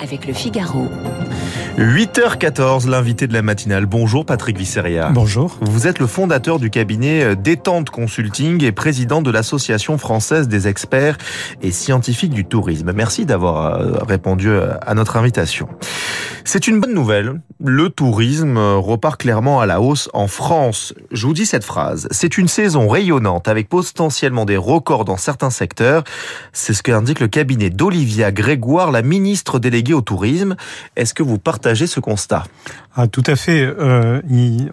avec le Figaro. 8h14, l'invité de la matinale. Bonjour Patrick Visseria. Bonjour. Vous êtes le fondateur du cabinet Détente Consulting et président de l'Association française des experts et scientifiques du tourisme. Merci d'avoir euh, répondu à notre invitation. C'est une bonne nouvelle. Le tourisme repart clairement à la hausse en France. Je vous dis cette phrase. C'est une saison rayonnante avec potentiellement des records dans certains secteurs. C'est ce qu'indique le cabinet d'Olivia Grégoire, la ministre déléguée au tourisme. Est-ce que vous partagez ce constat? Ah, Tout à fait. Euh,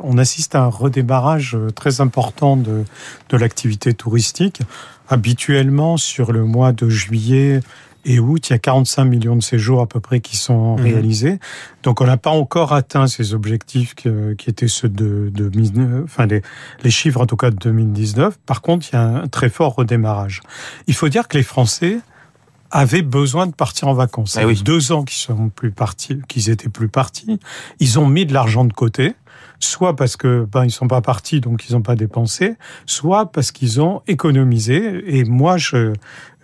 on assiste à un redémarrage très important de, de l'activité touristique. Habituellement, sur le mois de juillet, et août, il y a 45 millions de séjours à peu près qui sont mhm. réalisés. Donc on n'a pas encore atteint ces objectifs qui, étaient ceux de, de enfin les, les, chiffres en tout cas de 2019. Par contre, il y a un très fort redémarrage. Il faut dire que les Français avaient besoin de partir en vacances. Ça eh deux ans qu'ils sont plus partis, qu'ils étaient plus partis. Ils ont mis de l'argent de côté soit parce que ben ils sont pas partis donc ils n'ont pas dépensé, soit parce qu'ils ont économisé. Et moi, je,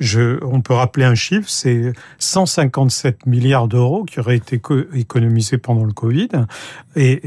je, on peut rappeler un chiffre, c'est 157 milliards d'euros qui auraient été économisés pendant le Covid. Et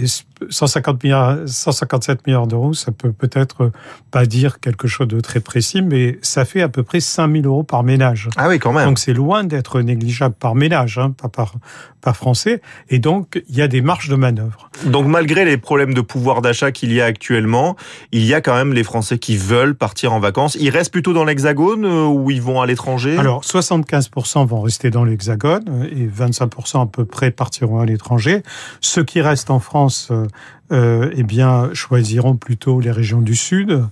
150 milliards, 157 milliards d'euros, ça peut peut-être pas dire quelque chose de très précis, mais ça fait à peu près 5000 euros par ménage. Ah oui, quand même. Donc c'est loin d'être négligeable par ménage, hein, pas par, par français. Et donc il y a des marges de manœuvre. Donc malgré les problèmes de pouvoir d'achat qu'il y a actuellement, il y a quand même les Français qui veulent partir en vacances. Ils restent plutôt dans l'Hexagone euh, ou ils vont à l'étranger? Alors 75% vont rester dans l'Hexagone et 25% à peu près partiront à l'étranger. Ceux qui restent en France, euh, euh, eh bien, choisiront plutôt les régions du Sud.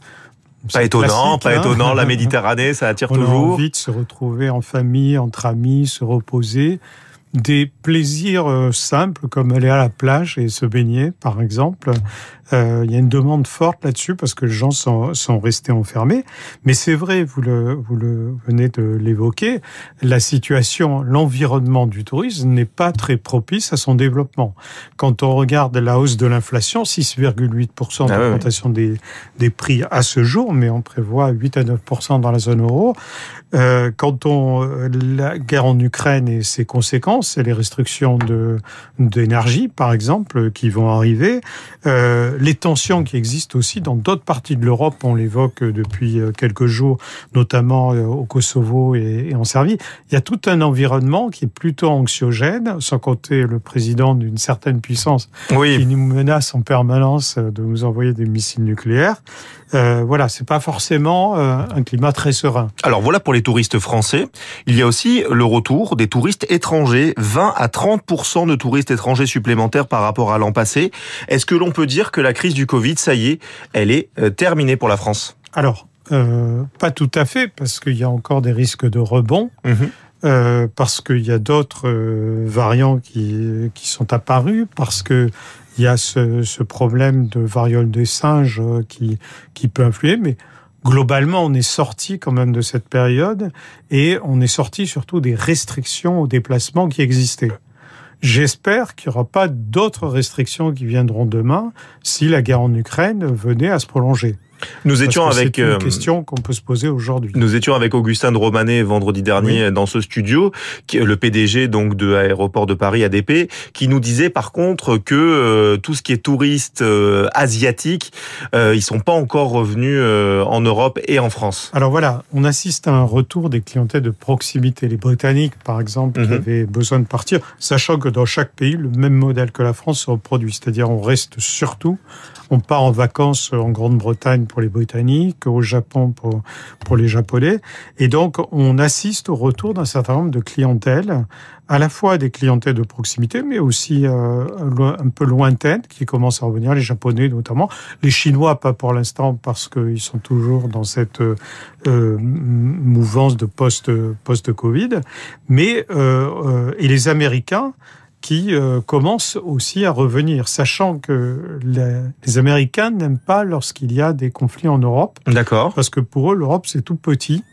Pas étonnant, pas hein. étonnant. La Méditerranée, ça attire On toujours. On a envie de se retrouver en famille, entre amis, se reposer des plaisirs euh, simples comme aller à la plage et se baigner, par exemple. Euh, il y a une demande forte là-dessus parce que les gens sont, sont restés enfermés. Mais c'est vrai, vous le, vous le venez de l'évoquer, la situation, l'environnement du tourisme n'est pas très propice à son développement. Quand on regarde la hausse de l'inflation, 6,8% ah d'augmentation des, des prix à ce jour, mais on prévoit 8 à 9% dans la zone euro. Euh, quand on la guerre en Ukraine et ses conséquences, et les restrictions de d'énergie, par exemple, qui vont arriver, euh, les tensions qui existent aussi dans d'autres parties de l'Europe, on l'évoque depuis euh, quelques jours, notamment euh, au Kosovo et, en Serbie. Il y a tout un environnement qui est plutôt anxiogène, sans compter le président d'une certaine puissance qui nous menace en permanence de nous envoyer des missiles nucléaires. Euh, voilà, c'est pas forcément euh, un climat très serein. Alors voilà pour les touristes français. Il y a aussi le retour des touristes étrangers, 20 à 30 de touristes étrangers supplémentaires par rapport à l'an passé. Est-ce que l'on peut dire que la crise du Covid, ça y est, elle est euh, terminée pour la France Alors, euh, pas tout à fait, parce qu'il y a encore des risques de rebond. Mhm. Euh, parce qu'il y a d'autres euh, variants qui, qui sont apparus, parce que il y a ce, ce, problème de variole des singes qui, qui peut influer, mais globalement, on est sorti quand même de cette période et on est sorti surtout des restrictions au déplacement qui existaient. J'espère qu'il n'y aura pas d'autres restrictions qui viendront demain si la guerre en Ukraine venait à se prolonger. Nous étions avec une euh, question qu'on peut se poser aujourd'hui. Nous étions avec Augustin de Romanet vendredi dernier dans ce studio, le PDG donc de l'aéroport de Paris ADP, qui nous disait par contre que euh, tout ce qui est touristes euh, asiatiques, euh, ils sont pas encore revenus en Europe et en France. Alors voilà, on assiste à un retour des clientèles de proximité. Les Britanniques, par exemple, qui mhm. avaient besoin de partir, sachant que dans chaque pays, le même modèle que la France se reproduit, c'est-à-dire on reste surtout, on part en vacances en Grande-Bretagne pour les Britanniques, au Japon pour, pour les Japonais. Et donc, on assiste au retour d'un certain nombre de clientèles, à la fois des clientèles de proximité, mais aussi euh, un peu lointaines, qui commencent à revenir, les Japonais notamment. Les Chinois, pas pour l'instant, parce qu'ils sont toujours dans cette euh, mouvance de post-Covid. mais, euh, et les Américains, qui euh, commence aussi à revenir, sachant que les, Américains n'aiment pas lorsqu'il y a des conflits en Europe. D'accord. Parce que pour eux, l'Europe, c'est tout petit.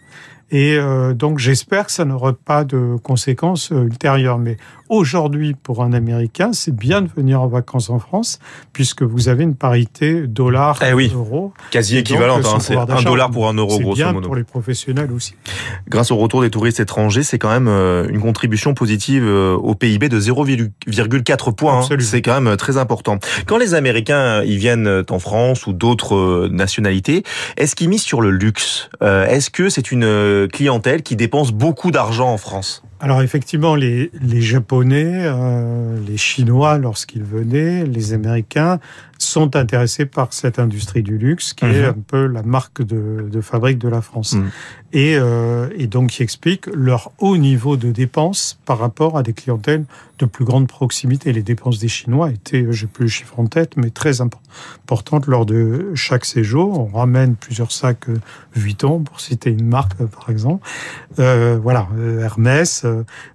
Et euh, donc j'espère que ça n'aura pas de conséquences ultérieures. Mais aujourd'hui, pour un Américain, c'est bien de venir en vacances en France, puisque vous avez une parité dollar eh oui, euro. Quasi équivalente, hein, c'est un dollar pour un euro, grosso bien modo. pour les professionnels aussi. Grâce au retour des touristes étrangers, c'est quand même une contribution positive au PIB de 0,4 points. Hein. C'est quand même très important. Quand les Américains ils viennent en France ou d'autres nationalités, est-ce qu'ils misent sur le luxe? Est-ce que c'est une clientèle qui dépense beaucoup d'argent en France? Alors effectivement, les, les Japonais, euh, les Chinois, lorsqu'ils venaient, les Américains, sont intéressés par cette industrie du luxe, qui est mhm. un peu la marque de, de fabrique de la France. Mhm. Et, euh, et, donc qui explique leur haut niveau de dépenses par rapport à des clientèles de plus grande proximité. Les dépenses des Chinois étaient, j'ai plus le chiffre en tête, mais très importantes lors de chaque séjour. On ramène plusieurs sacs Vuitton, pour citer une marque par exemple. Euh, voilà, Hermès,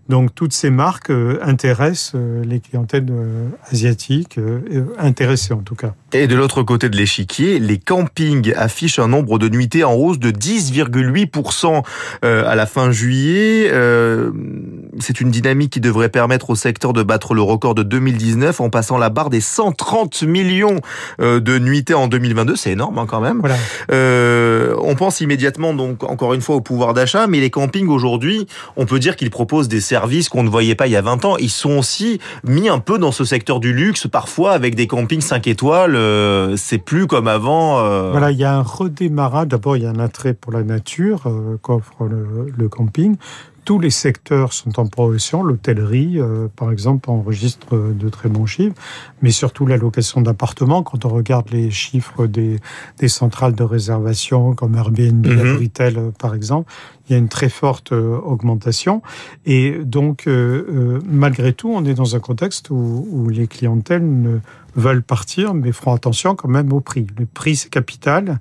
donc toutes ces marques euh, intéressent euh, les clientèles euh, asiatiques, intéressées en tout cas. Et de l'autre côté de l'échiquier, les campings affichent un nombre de nuitées en hausse de 10,8% à la fin juillet. C'est une dynamique qui devrait permettre au secteur de battre le record de 2019 en passant la barre des 130 millions de nuitées en 2022. C'est énorme hein, quand même. Voilà. on pense immédiatement donc encore une fois au pouvoir d'achat, mais les campings aujourd'hui, on peut dire qu'ils proposent des services qu'on ne voyait pas il y a 20 ans. Ils sont aussi mis un peu dans ce secteur du luxe, parfois avec des campings 5 étoiles. Euh, c'est plus comme avant. Euh. Voilà, il y a un redémarrage. D'abord, il y a un attrait pour la nature euh, qu'offre le, camping tous les secteurs sont en progression. L'hôtellerie, par exemple, enregistre de très bons chiffres, mais surtout la location d'appartements. Quand on regarde les chiffres des, des centrales de réservation comme Airbnb, mm par exemple, il y a une très forte euh, augmentation. Et donc, euh, euh, malgré tout, on est dans un contexte où, où, les clientèles ne veulent partir, mais feront attention quand même au prix. Le prix, c'est capital,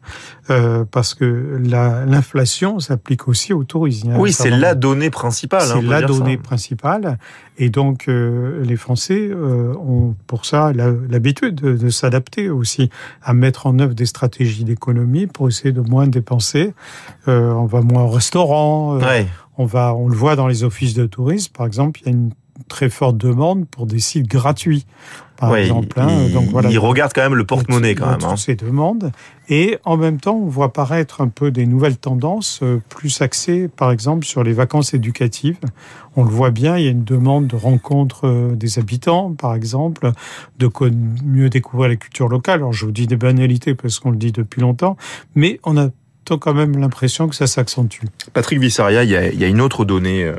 euh, parce que l'inflation s'applique aussi au tourisme. Oui, c'est la donnée principale. C'est la donnée principale. Et donc, euh, les Français euh, ont pour ça l'habitude de, de s'adapter aussi, à mettre en œuvre des stratégies d'économie pour essayer de moins dépenser. on va moins au restaurant. On va, on le voit dans les offices de tourisme, par exemple, il y a une très forte demande pour des sites gratuits, par exemple. Hein. Il, Donc voilà. Il regarde quand même le porte-monnaie quand même. Hein. ces demandes. Et en même temps, on voit apparaître un peu des nouvelles tendances, euh, plus axées, par exemple, sur les vacances éducatives. On le voit bien, il y a une demande de rencontre euh, des habitants, par exemple, de mieux découvrir la culture locale. Alors, je vous dis des banalités parce qu'on le dit depuis longtemps, mais on a quand même l'impression que ça s'accentue. Patrick Vissaria, il y, a, il y, a, une autre donnée euh,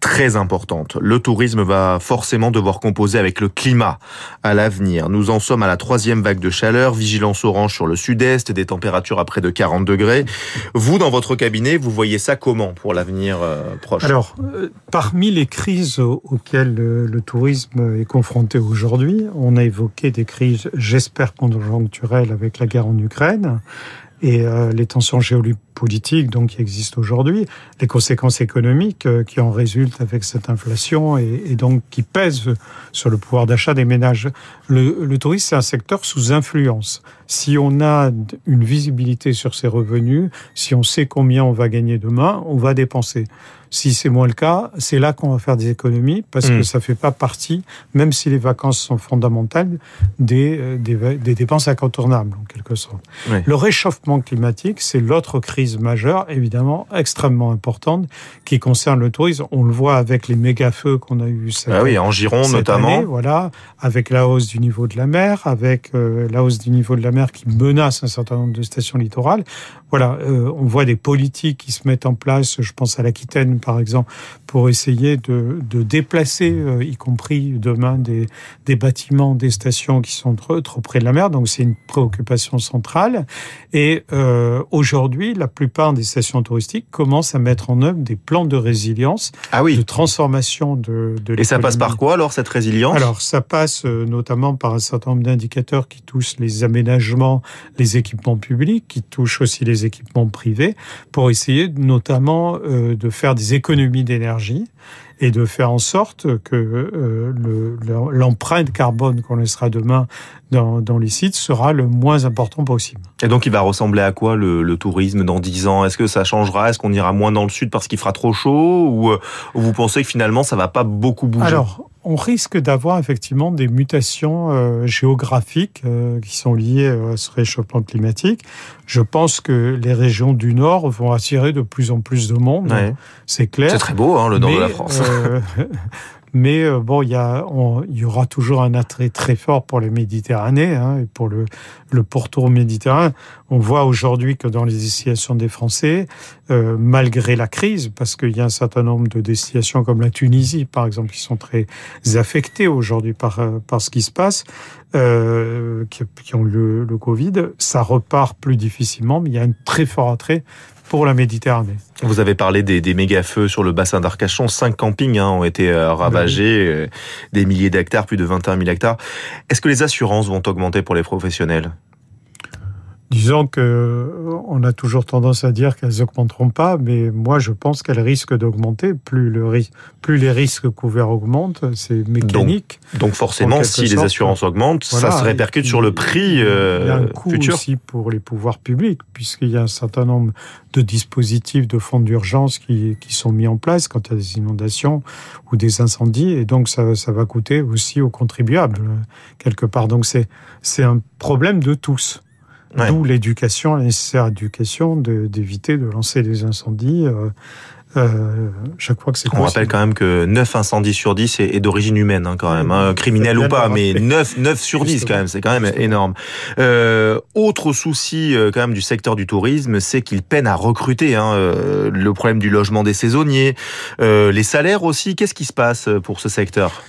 très importante. Le tourisme va forcément devoir composer avec le climat à l'avenir. Nous en sommes à la troisième vague de chaleur, vigilance orange sur le sud-est, des températures à près de 40 degrés. Vous, dans votre cabinet, vous voyez ça comment pour l'avenir euh, proche? Alors, euh, parmi les crises auxquelles le tourisme est confronté aujourd'hui, on a évoqué des crises, j'espère, conjoncturelles avec la guerre en Ukraine et euh, les tensions géopolitiques donc qui existent aujourd'hui, les conséquences économiques euh, qui en résultent avec cette inflation et, et, donc qui pèsent sur le pouvoir d'achat des ménages. Le, le tourisme c'est un secteur sous influence. Si on a une visibilité sur ses revenus, si on sait combien on va gagner demain, on va dépenser. Si c'est moins le cas, c'est là qu'on va faire des économies parce que hmm. ça fait pas partie, même si les vacances sont fondamentales, des, euh, des, des dépenses incontournables en quelque sorte. Le réchauffement climatique, c'est l'autre crise majeure, évidemment extrêmement importante, qui concerne le tourisme. On le voit avec les méga feux qu'on a eu cette, ah oui, en Gironde notamment. voilà, avec la hausse du niveau de la mer, avec euh, la hausse du niveau de la mer qui menace un certain nombre de stations littorales. Voilà, euh, on voit des politiques qui se mettent en place. Je pense à l'Aquitaine par exemple, pour essayer de, de déplacer, euh, y compris demain, des, des bâtiments, des stations qui sont trop, trop près de la mer. Donc c'est une préoccupation centrale. Et aujourd'hui, la plupart des stations touristiques commencent à mettre en œuvre des plans de résilience, ah oui. de transformation de, de Et ça passe par quoi alors cette résilience? Alors ça passe euh, notamment par un certain nombre d'indicateurs qui touchent les aménagements, les équipements publics, qui touchent aussi les équipements privés, pour essayer notamment euh, de faire des économies d'énergie et de faire en sorte que l'empreinte carbone qu'on laissera demain dans, dans, les sites sera le moins important possible. Et donc il va ressembler à quoi le, le tourisme dans 10 ans? Est-ce que ça changera? Est-ce qu'on ira moins dans le sud parce qu'il fera trop chaud? Ou, ou vous pensez que finalement ça va pas beaucoup bouger? Alors, on risque d'avoir effectivement des mutations euh, géographiques euh, qui sont liées euh, à ce réchauffement climatique. Je pense que les régions du Nord vont attirer de plus en plus de monde. C'est clair. C'est très beau, hein, le Nord de la France. Mais euh, bon, il y, il y aura toujours un attrait très fort pour les Méditerranées hein, et pour le, le pourtour méditerranéen. On voit aujourd'hui que dans les destinations des Français, euh, malgré la crise, parce qu'il y a un certain nombre de destinations comme la Tunisie, par exemple, qui sont très affectées aujourd'hui par, euh, par ce qui se passe, euh, qui, qui, ont le, le Covid, ça repart plus difficilement, mais il y a un très fort attrait pour la Méditerranée. Vous avez parlé des, des méga-feux sur le bassin d'Arcachon. Cinq campings hein, ont été euh, ravagés, euh, des milliers d'hectares, plus de 21 000 hectares. Est-ce que les assurances vont augmenter pour les professionnels? Disons que euh, on a toujours tendance à dire qu'elles augmenteront pas, mais moi je pense qu'elles risquent d'augmenter. Plus le plus les risques couverts augmentent, c'est mécanique. Donc, donc forcément, si les assurances augmentent, ça se répercute sur le prix euh, Il y a un coût aussi pour les pouvoirs publics, puisqu'il y a un certain nombre de dispositifs de fonds d'urgence qui, qui sont mis en place quand il y a des inondations ou des incendies, et donc ça, ça va coûter aussi aux contribuables quelque part. Donc c'est c'est un problème de tous. D'où l'éducation, la nécessaire éducation d'éviter de, lancer des incendies. Euh, euh, chaque fois que c'est On rappelle quand même que 9 incendies sur 10 est, d'origine humaine, hein, quand même, hein, criminel ou pas, mais 9, 9 sur 10 quand même, c'est quand même énorme. Euh, autre souci euh, quand même du secteur du tourisme, c'est qu'il peine à recruter. Hein, euh, le problème du logement des saisonniers, euh, les salaires aussi. Qu'est-ce qui se passe pour ce secteur?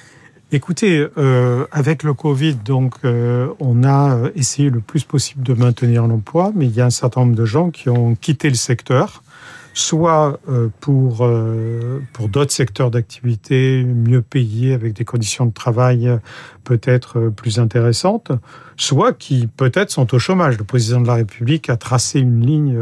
Écoutez, euh, avec le Covid, donc, euh, on a essayé le plus possible de maintenir l'emploi, mais il y a un certain nombre de gens qui ont quitté le secteur, soit euh, pour euh, pour d'autres secteurs d'activité mieux payés, avec des conditions de travail peut-être plus intéressantes, soit qui peut-être sont au chômage. Le président de la République a tracé une ligne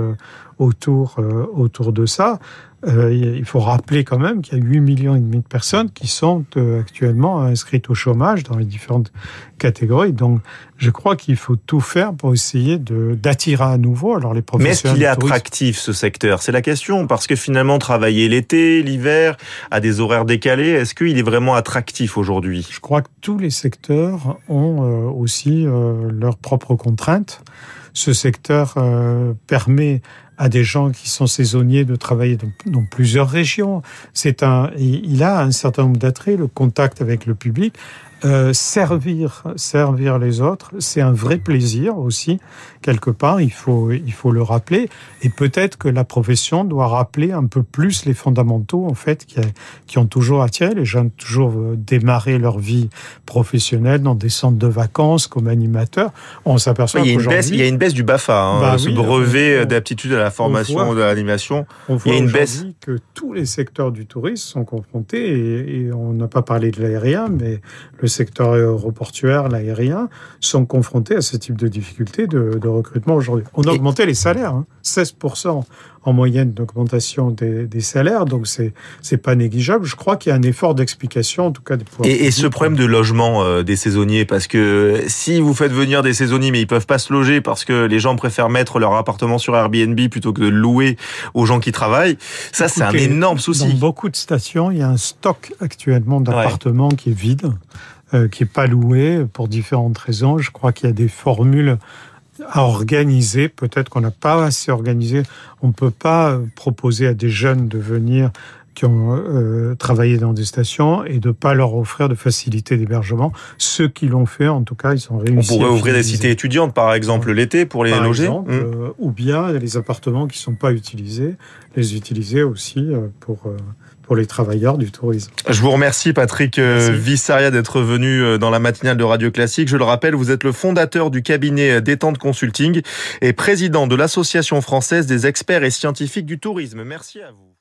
autour autour de ça. Euh, il faut rappeler quand même qu'il y a 8 millions et demi de personnes qui sont euh, actuellement inscrites au chômage dans les différentes catégories. Donc, je crois qu'il faut tout faire pour essayer d'attirer à nouveau alors les professionnels. Mais est-ce qu'il est attractif ce secteur? C'est la question parce que finalement travailler l'été, l'hiver, à des horaires décalés, est-ce qu'il est vraiment attractif aujourd'hui? Je crois que tous les secteurs ont euh, aussi leurs propres contraintes. Ce secteur permet à des gens qui sont saisonniers de travailler dans, plusieurs régions. C'est un, il a un certain nombre d'attraits, le contact avec le public. Euh, servir, servir les autres, c'est un vrai plaisir aussi quelque part. Il faut, il faut le rappeler. Et peut-être que la profession doit rappeler un peu plus les fondamentaux en fait qui, qui ont toujours attiré les gens, toujours euh, démarré leur vie professionnelle dans des centres de vacances comme animateurs. On s'aperçoit oui, qu'aujourd'hui, il y a une baisse du Bafa, hein, bah ce brevet d'aptitude à la formation de l'animation. il y a une baisse que tous les secteurs du tourisme sont confrontés et, et on n'a pas parlé de l'aérien, mais le secteur aéroportuaire, l'aérien, sont confrontés à ce type de difficultés de, de recrutement aujourd'hui. On a augmenté les salaires, hein, 16% en moyenne d'augmentation des, des, salaires, donc c'est c'est pas négligeable. Je crois qu'il y a un effort d'explication, en tout cas. Des et, et ce problème de logement euh, des saisonniers, parce que si vous faites venir des saisonniers, mais ils peuvent pas se loger parce que les gens préfèrent mettre leur appartement sur Airbnb plutôt que de louer aux gens qui travaillent, ça c'est un énorme souci. Dans beaucoup de stations, il y a un stock actuellement d'appartements ouais. qui est vide. Euh, qui est pas loué pour différentes raisons. Je crois qu'il y a des formules à organiser. Peut-être qu'on n'a pas assez organisé. On ne peut pas proposer à des jeunes de venir qui ont euh, travaillé dans des stations et de pas leur offrir de facilité d'hébergement. Ceux qui l'ont fait, en tout cas, ils sont réussis. On pourrait ouvrir des cités étudiantes, par exemple, l'été pour les par loger. Exemple, mmh. euh, ou bien les appartements qui sont pas utilisés, les utiliser aussi euh, pour les travailleurs du tourisme. Je vous remercie Patrick euh, Merci. Vissaria d'être venu euh, dans la matinale de Radio Classique. Je le rappelle, vous êtes le fondateur du cabinet Détente Consulting et président de l'Association française des experts et scientifiques du tourisme. Merci à vous.